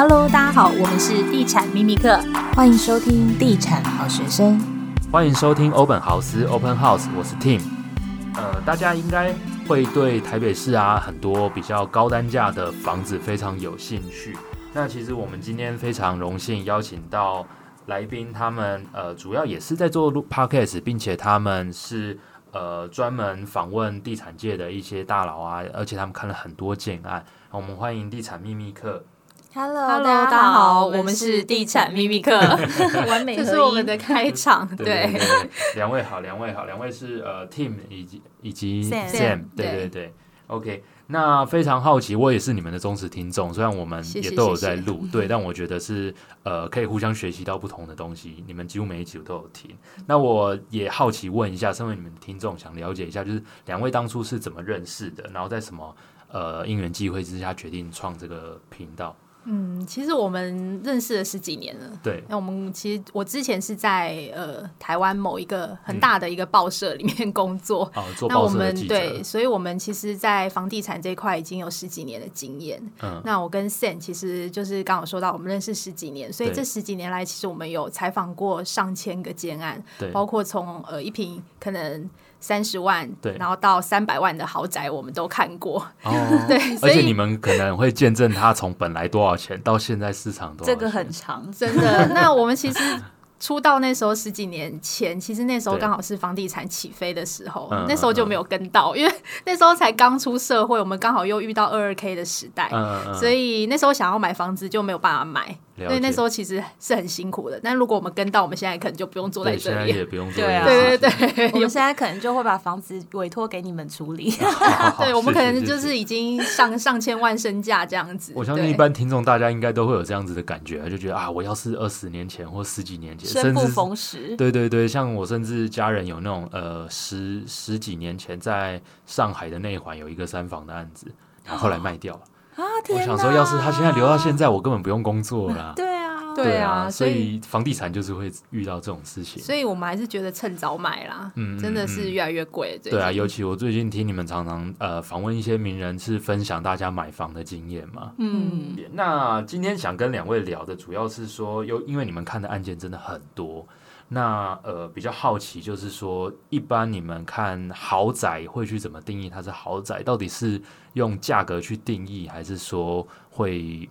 Hello，大家好，我们是地产秘密课，欢迎收听地产好学生，欢迎收听欧本豪斯 Open House，我是 Tim。呃，大家应该会对台北市啊很多比较高单价的房子非常有兴趣。那其实我们今天非常荣幸邀请到来宾，他们呃主要也是在做 Podcast，并且他们是呃专门访问地产界的一些大佬啊，而且他们看了很多建案。我们欢迎地产秘密客。Hello，大家好，我们是地产秘密课，完美，这是我们的开场。对，两位好，两位好，两位是呃 Tim 以及以及 Sam，, Sam 对对对，对，OK。那非常好奇，我也是你们的忠实听众，虽然我们也都有在录，对，但我觉得是呃可以互相学习到不同的东西。你们几乎每一集我都有听，那我也好奇问一下，身为你们的听众，想了解一下，就是两位当初是怎么认识的，然后在什么呃因缘际会之下决定创这个频道。嗯，其实我们认识了十几年了。对，那我们其实我之前是在呃台湾某一个很大的一个报社里面工作。那我们对，所以我们其实，在房地产这一块已经有十几年的经验。嗯，那我跟 Sam 其实就是刚好说到，我们认识十几年，所以这十几年来，其实我们有采访过上千个建案，对，包括从呃一平可能。三十万，对，然后到三百万的豪宅，我们都看过。哦，对，而且你们可能会见证它从本来多少钱到现在市场多少钱。这个很长，真的。那我们其实出道那时候十几年前，其实那时候刚好是房地产起飞的时候，那时候就没有跟到，因为那时候才刚出社会，我们刚好又遇到二二 K 的时代，所以那时候想要买房子就没有办法买。所以那时候其实是很辛苦的，但如果我们跟到，我们现在可能就不用坐在这里，现在也不用坐。对啊，对对对，我们现在可能就会把房子委托给你们处理。对，我们可能就是已经上上千万身价这样子。我相信一般听众大家应该都会有这样子的感觉，就觉得啊，我要是二十年前或十几年前，生不逢时。对对对，像我甚至家人有那种呃十十几年前在上海的内环有一个三房的案子，然后后来卖掉了。啊天！我想说，要是他现在留到现在，我根本不用工作了。对啊。对啊，所以房地产就是会遇到这种事情，所以我们还是觉得趁早买啦。嗯，真的是越来越贵。对啊，尤其我最近听你们常常呃访问一些名人，是分享大家买房的经验嘛。嗯，那今天想跟两位聊的主要是说，又因为你们看的案件真的很多，那呃比较好奇就是说，一般你们看豪宅会去怎么定义它是豪宅？到底是用价格去定义，还是说会？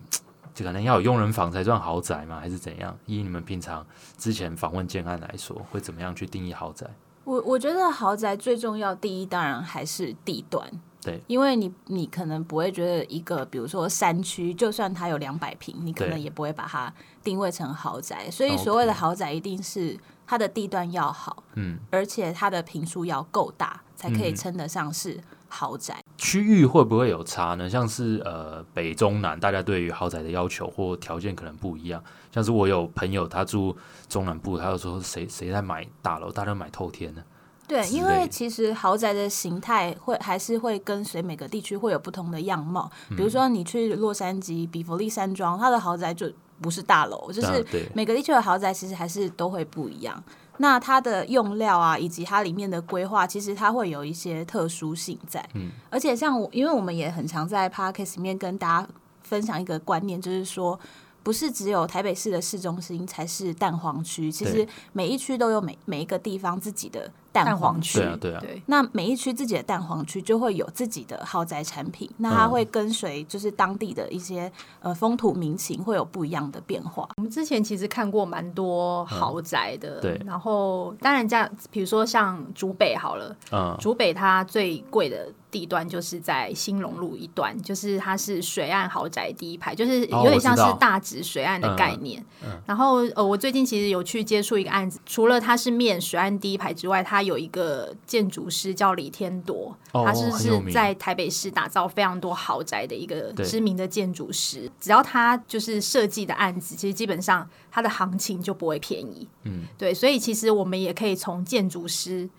就可能要有佣人房才算豪宅吗？还是怎样？以你们平常之前访问建案来说，会怎么样去定义豪宅？我我觉得豪宅最重要，第一当然还是地段。对，因为你你可能不会觉得一个，比如说山区，就算它有两百平，你可能也不会把它定位成豪宅。所以所谓的豪宅，一定是它的地段要好，嗯，而且它的平数要够大，才可以称得上是。豪宅区域会不会有差呢？像是呃北中南，大家对于豪宅的要求或条件可能不一样。像是我有朋友他住中南部，他就说谁谁在买大楼，大家都买透天呢？对，因为其实豪宅的形态会还是会跟随每个地区会有不同的样貌。比如说你去洛杉矶比佛利山庄，它的豪宅就不是大楼，就是每个地区的豪宅其实还是都会不一样。那它的用料啊，以及它里面的规划，其实它会有一些特殊性在。嗯，而且像我，因为我们也很常在 Podcast 里面跟大家分享一个观念，就是说，不是只有台北市的市中心才是蛋黄区，其实每一区都有每每一个地方自己的。蛋黄区，对啊，对啊。那每一区自己的蛋黄区就会有自己的豪宅产品，那它会跟随就是当地的一些呃风土民情，会有不一样的变化。我们之前其实看过蛮多豪宅的，对。然后当然这样，比如说像竹北好了，嗯，竹北它最贵的地段就是在兴隆路一段，就是它是水岸豪宅第一排，就是有点像是大直水岸的概念。然后呃，我最近其实有去接触一个案子，除了它是面水岸第一排之外，它有一个建筑师叫李天铎，他是是在台北市打造非常多豪宅的一个知名的建筑师。只要他就是设计的案子，其实基本上他的行情就不会便宜。嗯，对，所以其实我们也可以从建筑师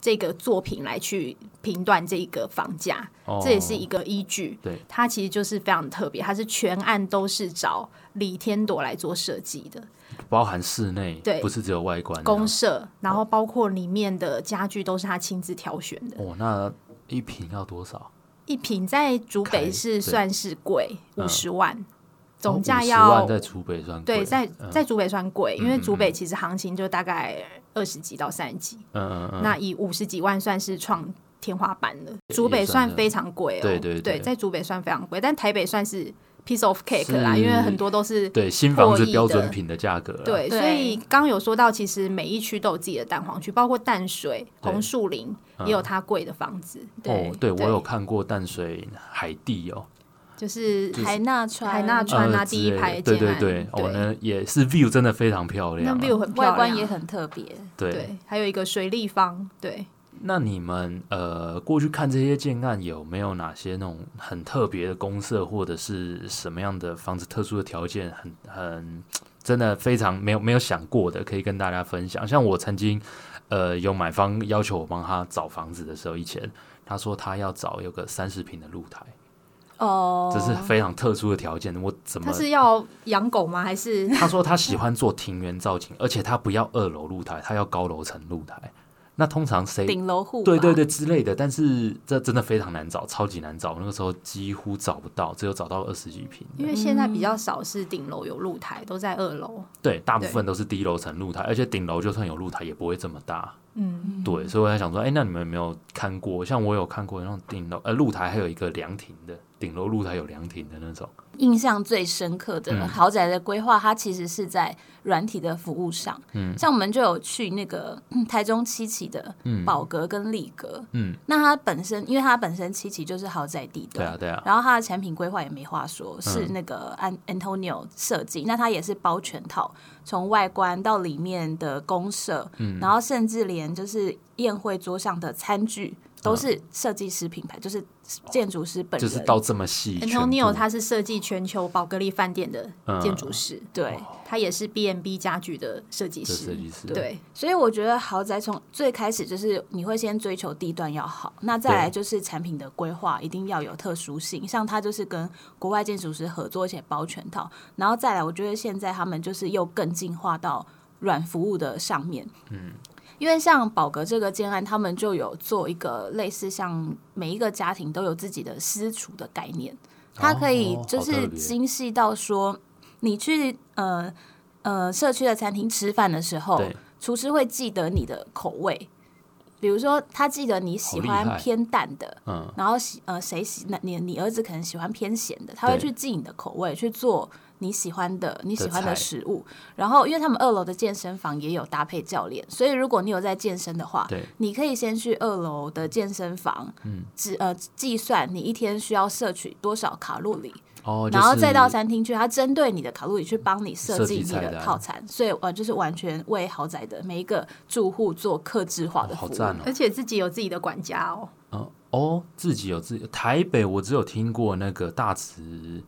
这个作品来去评断这个房价，哦，这也是一个依据。对，它其实就是非常特别，它是全案都是找李天朵来做设计的。包含室内，对，不是只有外观，公社，然后包括里面的家具都是他亲自挑选的。哦，那一平要多少？一平在竹北是算是贵，五十万。总价要在竹北算贵，对，在在竹北算贵，因为竹北其实行情就大概二十几到三十几，嗯嗯嗯，那以五十几万算是创天花板了。竹北算非常贵哦，对对对，在竹北算非常贵，但台北算是 piece of cake 啦，因为很多都是对新房子标准品的价格。对，所以刚有说到，其实每一区都有自己的蛋黄区，包括淡水、红树林也有它贵的房子。哦，对我有看过淡水海地哦。就是海纳川，海纳川啊，第一排，对对对，我呢也是 view 真的非常漂亮，那 view 很，外观也很特别，对，还有一个水立方，对。那你们呃过去看这些建案，有没有哪些那种很特别的公社，或者是什么样的房子特殊的条件，很很真的非常没有没有想过的，可以跟大家分享？像我曾经呃有买方要求我帮他找房子的时候，以前他说他要找有个三十平的露台。哦，这是非常特殊的条件。我怎么？他是要养狗吗？还是？他说他喜欢做庭园造景，而且他不要二楼露台，他要高楼层露台。那通常谁？顶楼户？对对对之类的。但是这真的非常难找，超级难找。那个时候几乎找不到，只有找到二十几平。因为现在比较少是顶楼有露台，都在二楼。对，大部分都是低楼层露台，而且顶楼就算有露台，也不会这么大。嗯，对。所以我在想说，哎，那你们有没有看过？像我有看过那种顶楼，呃，露台还有一个凉亭的。顶楼露台有凉亭的那种，印象最深刻的豪宅的规划，它其实是在软体的服务上。嗯，像我们就有去那个台中七期的宝格跟丽格。嗯，那它本身，因为它本身七期就是豪宅地段，对啊对啊。然后它的产品规划也没话说，是那个安 Antonio 设计。那它也是包全套，从外观到里面的公社，嗯，然后甚至连就是宴会桌上的餐具。都是设计师品牌，就是建筑师本人，就是到这么细。Antonio 他是设计全球宝格丽饭店的建筑师，对，他也是 B&B 家具的设计师。设计师对，所以我觉得豪宅从最开始就是你会先追求地段要好，那再来就是产品的规划一定要有特殊性，像他就是跟国外建筑师合作，而且包全套，然后再来，我觉得现在他们就是又更进化到软服务的上面，嗯。因为像宝格这个建案，他们就有做一个类似像每一个家庭都有自己的私厨的概念，它可以就是精细到说，你去呃呃社区的餐厅吃饭的时候，厨师会记得你的口味，比如说他记得你喜欢偏淡的，然后喜呃谁喜那你你儿子可能喜欢偏咸的，他会去记你的口味去做。你喜欢的你喜欢的食物，然后因为他们二楼的健身房也有搭配教练，所以如果你有在健身的话，对，你可以先去二楼的健身房，嗯，计呃计算你一天需要摄取多少卡路里，哦，然后再到餐厅去，他针对你的卡路里去帮你设计你的套餐，所以呃就是完全为豪宅的每一个住户做客制化的服务，而且自己有自己的管家哦，哦哦，自己有自己，台北我只有听过那个大慈。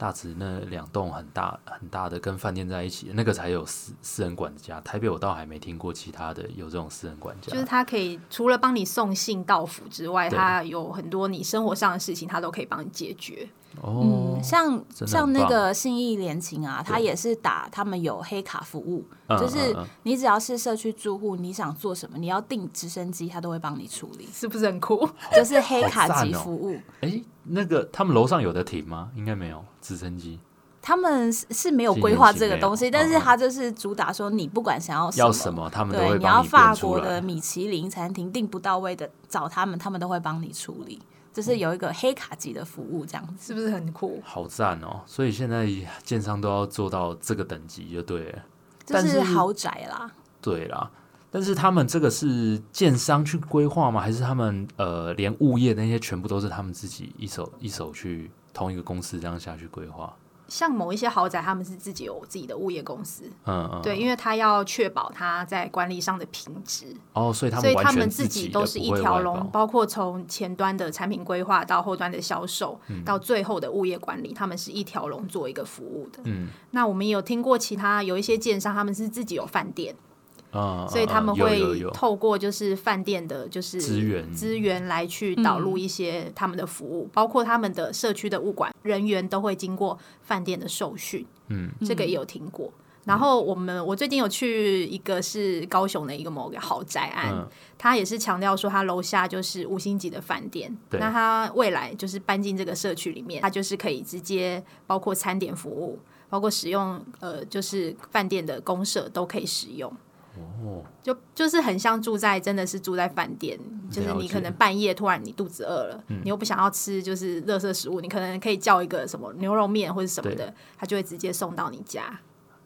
大直那两栋很大很大的，跟饭店在一起，那个才有私私人管家。台北我倒还没听过其他的有这种私人管家。就是他可以除了帮你送信到府之外，他有很多你生活上的事情，他都可以帮你解决。哦，嗯，像像那个信义联勤啊，他也是打他们有黑卡服务，就是你只要是社区住户，你想做什么，你要订直升机，他都会帮你处理，是不是很酷？就是黑卡级服务。哎、哦欸，那个他们楼上有的停吗？应该没有直升机。他们是没有规划这个东西，但是他就是主打说，你不管想要什么，要什么他们都会帮你，你要法国的米其林餐厅订不到位的，找他们，他们都会帮你处理。就是有一个黑卡级的服务，这样子是不是很酷？好赞哦！所以现在建商都要做到这个等级就对了，这是豪宅啦。对啦，但是他们这个是建商去规划吗？还是他们呃，连物业那些全部都是他们自己一手一手去同一个公司这样下去规划？像某一些豪宅，他们是自己有自己的物业公司，嗯嗯，对，因为他要确保他在管理上的品质，哦，所以他们所以他们自己都是一条龙，包括从前端的产品规划到后端的销售，嗯，到最后的物业管理，他们是一条龙做一个服务的。嗯，那我们也有听过其他有一些建商，他们是自己有饭店。啊，所以他们会透过就是饭店的，就是资源资源来去导入一些他们的服务，包括他们的社区的物管人员都会经过饭店的受训。嗯，这个也有听过。然后我们我最近有去一个是高雄的一个某个豪宅案，嗯、他也是强调说他楼下就是五星级的饭店，那他未来就是搬进这个社区里面，他就是可以直接包括餐点服务，包括使用呃就是饭店的公社都可以使用。哦，就就是很像住在真的是住在饭店，就是你可能半夜突然你肚子饿了，嗯、你又不想要吃就是热色食物，你可能可以叫一个什么牛肉面或者什么的，他就会直接送到你家。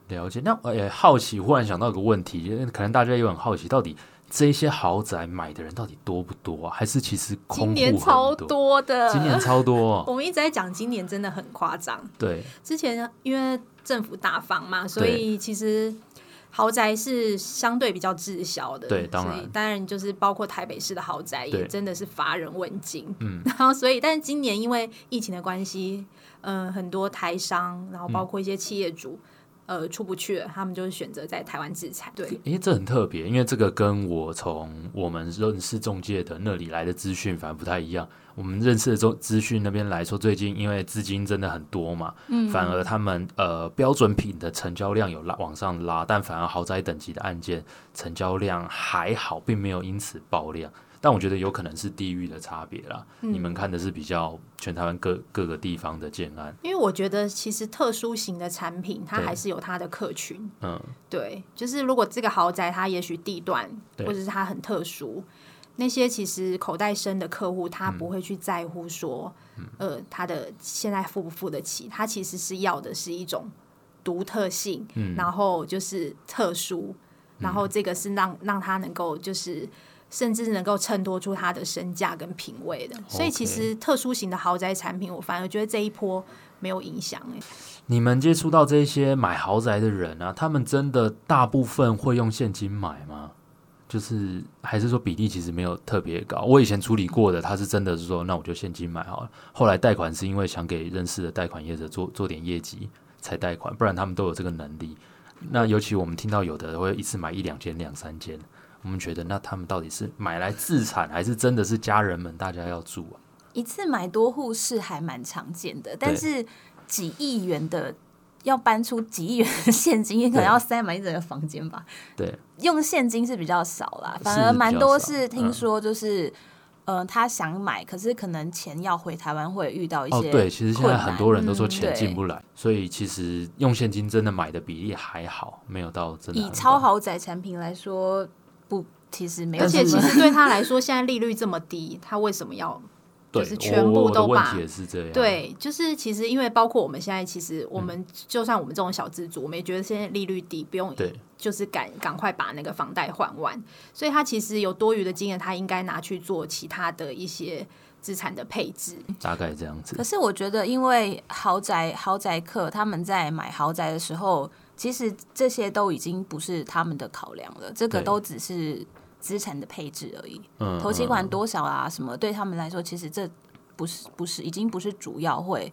了解，那呃好奇，忽然想到一个问题，可能大家也很好奇，到底这些豪宅买的人到底多不多啊？还是其实空今年超多的，今年超多，我们一直在讲今年真的很夸张。对，之前因为政府大方嘛，所以其实。豪宅是相对比较滞销的，对，当然，所以当然就是包括台北市的豪宅也真的是乏人问津，嗯，然后所以，但是今年因为疫情的关系，嗯、呃，很多台商，然后包括一些企业主。嗯呃，出不去了，他们就是选择在台湾制裁。对，因为这很特别，因为这个跟我从我们认识中介的那里来的资讯反而不太一样。我们认识的中资讯那边来说，最近因为资金真的很多嘛，嗯，反而他们呃标准品的成交量有拉往上拉，但反而豪宅等级的案件成交量还好，并没有因此爆量。但我觉得有可能是地域的差别啦。嗯、你们看的是比较全台湾各各个地方的建案，因为我觉得其实特殊型的产品，它还是有它的客群。嗯，对，就是如果这个豪宅它也许地段或者是它很特殊，那些其实口袋深的客户，他不会去在乎说，嗯、呃，他的现在付不付得起，他其实是要的是一种独特性，嗯、然后就是特殊，然后这个是让让他能够就是。甚至能够衬托出它的身价跟品味的，所以其实特殊型的豪宅产品，我反而觉得这一波没有影响。哎，你们接触到这些买豪宅的人啊，他们真的大部分会用现金买吗？就是还是说比例其实没有特别高？我以前处理过的，他是真的是说，那我就现金买好了。后来贷款是因为想给认识的贷款业者做做点业绩才贷款，不然他们都有这个能力。那尤其我们听到有的会一次买一两间、两三间。我们觉得，那他们到底是买来自产，还是真的是家人们大家要住啊？一次买多户是还蛮常见的，但是几亿元的要搬出几亿元的现金，也可能要塞满一整个房间吧？对，用现金是比较少啦，反而蛮多是听说就是，嗯、呃，他想买，可是可能钱要回台湾会遇到一些、哦、对，其实现在很多人都说钱进不来，嗯、所以其实用现金真的买的比例还好，没有到真的。以超豪宅产品来说。不，其实没有。而且其实对他来说，现在利率这么低，他为什么要 就是全部都把？对，就是其实因为包括我们现在，其实我们就算我们这种小资族，我们也觉得现在利率低，不用就是赶赶快把那个房贷还完。所以他其实有多余的金额，他应该拿去做其他的一些资产的配置。大概这样子。可是我觉得，因为豪宅豪宅客他们在买豪宅的时候。其实这些都已经不是他们的考量了，这个都只是资产的配置而已。嗯，投期款多少啊？什么对他们来说，其实这不是不是已经不是主要会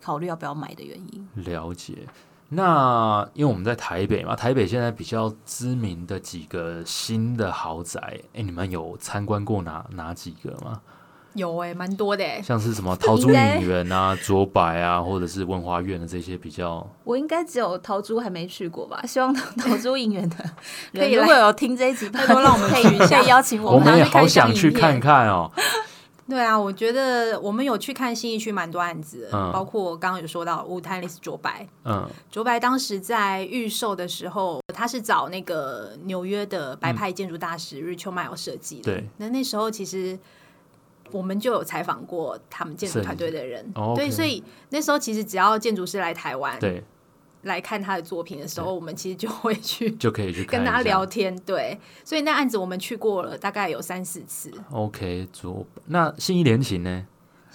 考虑要不要买的原因。了解。那因为我们在台北嘛，台北现在比较知名的几个新的豪宅，哎，你们有参观过哪哪几个吗？有哎、欸，蛮多的哎，像是什么陶朱隐园啊、卓白啊，或者是文华院的这些比较。我应该只有陶朱还没去过吧？希望陶朱隐园的 可以，如果有听这一集，拜托让我们去一下，邀请我们。我们也好想去看看哦。对啊，我觉得我们有去看新义区蛮多案子，嗯、包括我刚刚有说到乌泰丽斯卓白。嗯，卓白当时在预售的时候，他是找那个纽约的白派建筑大师 Richard Mille 设计的。对，那那时候其实。我们就有采访过他们建筑团队的人，哦 okay、对，所以那时候其实只要建筑师来台湾，对，来看他的作品的时候，我们其实就会去，就可以去跟他聊天，对，所以那案子我们去过了，大概有三四次。OK，做那信义联勤呢？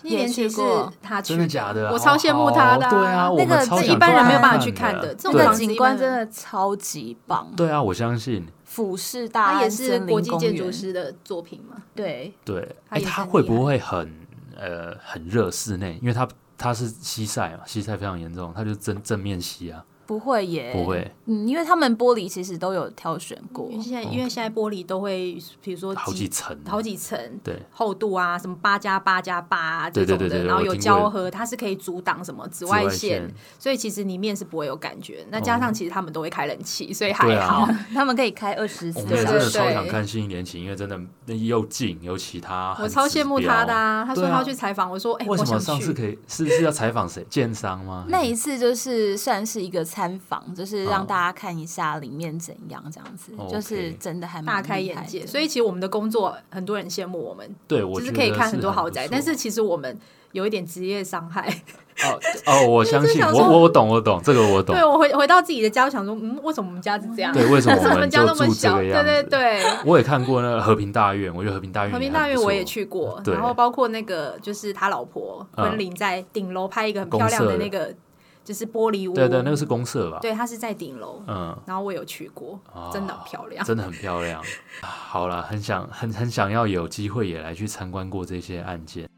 信义联勤是他去的，真的假的？我超羡慕他的，对啊，那个一般人没有办法去看的，这种景观真的超级棒。对啊，我相信。俯视大安，他也是国际建筑师的作品嘛？对对，哎，他会不会很呃很热室内？因为他他是西晒嘛，西晒非常严重，他就正正面西啊。不会耶，不会，嗯，因为他们玻璃其实都有挑选过。因为现在因为现在玻璃都会，比如说好几层，好几层，对，厚度啊，什么八加八加八这种的，然后有胶合，它是可以阻挡什么紫外线，所以其实里面是不会有感觉。那加上其实他们都会开冷气，所以还好，他们可以开二十四。我们真的超想看新一年因为真的那又近又其他，我超羡慕他的啊！他说他要去采访，我说哎，为什么上次可以？是是要采访谁？建商吗？那一次就是算是一个参访，就是。让大家看一下里面怎样，这样子、oh. 就是真的还蛮大开眼界。所以其实我们的工作很多人羡慕我们，对，我就是可以看很多豪宅，但是其实我们有一点职业伤害。哦哦，我 相信我我懂我懂这个我懂。对我回回到自己的家，我想说，嗯，为什么我们家是这样？对，为什么我们 家那么小？对对对，我也看过那个和平大院，我觉得和平大院和平大院我也去过，然后包括那个就是他老婆昆凌在顶楼拍一个很漂亮的那个。就是玻璃屋，对对，那个是公社吧？对，它是在顶楼。嗯，然后我有去过，真的很漂亮，真的很漂亮。好了，很想很很想要有机会也来去参观过这些案件。